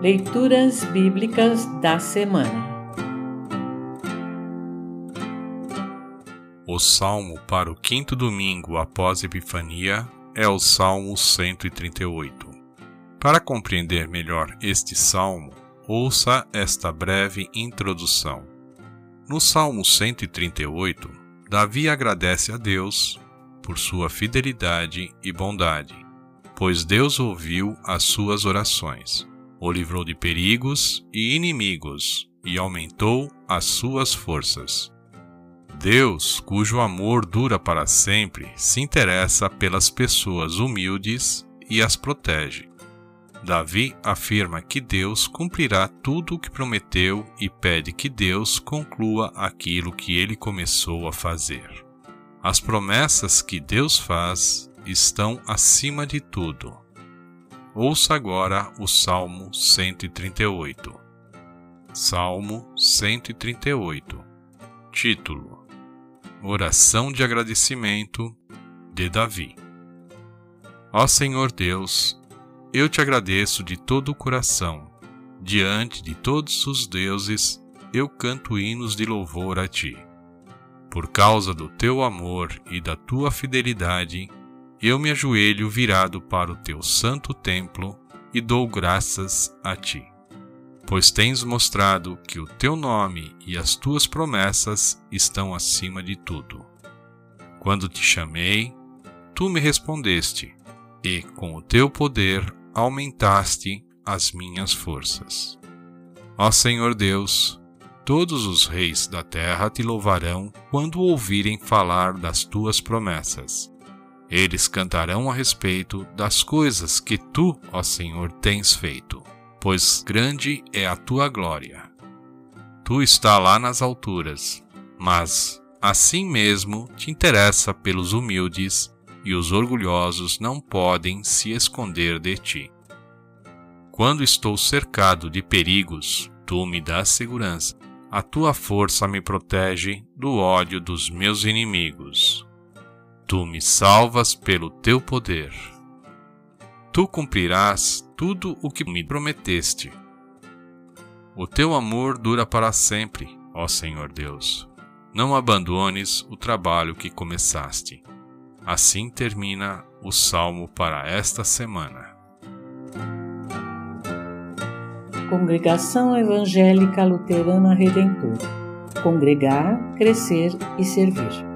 Leituras Bíblicas da Semana O salmo para o quinto domingo após Epifania é o Salmo 138. Para compreender melhor este salmo, ouça esta breve introdução. No Salmo 138, Davi agradece a Deus por sua fidelidade e bondade, pois Deus ouviu as suas orações, o livrou de perigos e inimigos e aumentou as suas forças. Deus, cujo amor dura para sempre, se interessa pelas pessoas humildes e as protege. Davi afirma que Deus cumprirá tudo o que prometeu e pede que Deus conclua aquilo que ele começou a fazer. As promessas que Deus faz estão acima de tudo. Ouça agora o Salmo 138. Salmo 138. Título: Oração de agradecimento de Davi. Ó Senhor Deus, eu te agradeço de todo o coração. Diante de todos os deuses, eu canto hinos de louvor a ti. Por causa do teu amor e da tua fidelidade, eu me ajoelho virado para o teu santo templo e dou graças a ti. Pois tens mostrado que o teu nome e as tuas promessas estão acima de tudo. Quando te chamei, tu me respondeste, e com o teu poder aumentaste as minhas forças. Ó Senhor Deus, Todos os reis da terra te louvarão quando ouvirem falar das tuas promessas. Eles cantarão a respeito das coisas que tu, ó Senhor, tens feito, pois grande é a tua glória. Tu está lá nas alturas, mas assim mesmo te interessa pelos humildes, e os orgulhosos não podem se esconder de ti. Quando estou cercado de perigos, tu me dás segurança a tua força me protege do ódio dos meus inimigos. Tu me salvas pelo teu poder. Tu cumprirás tudo o que me prometeste. O teu amor dura para sempre, ó Senhor Deus. Não abandones o trabalho que começaste. Assim termina o salmo para esta semana. Congregação Evangélica Luterana Redentor Congregar, Crescer e Servir.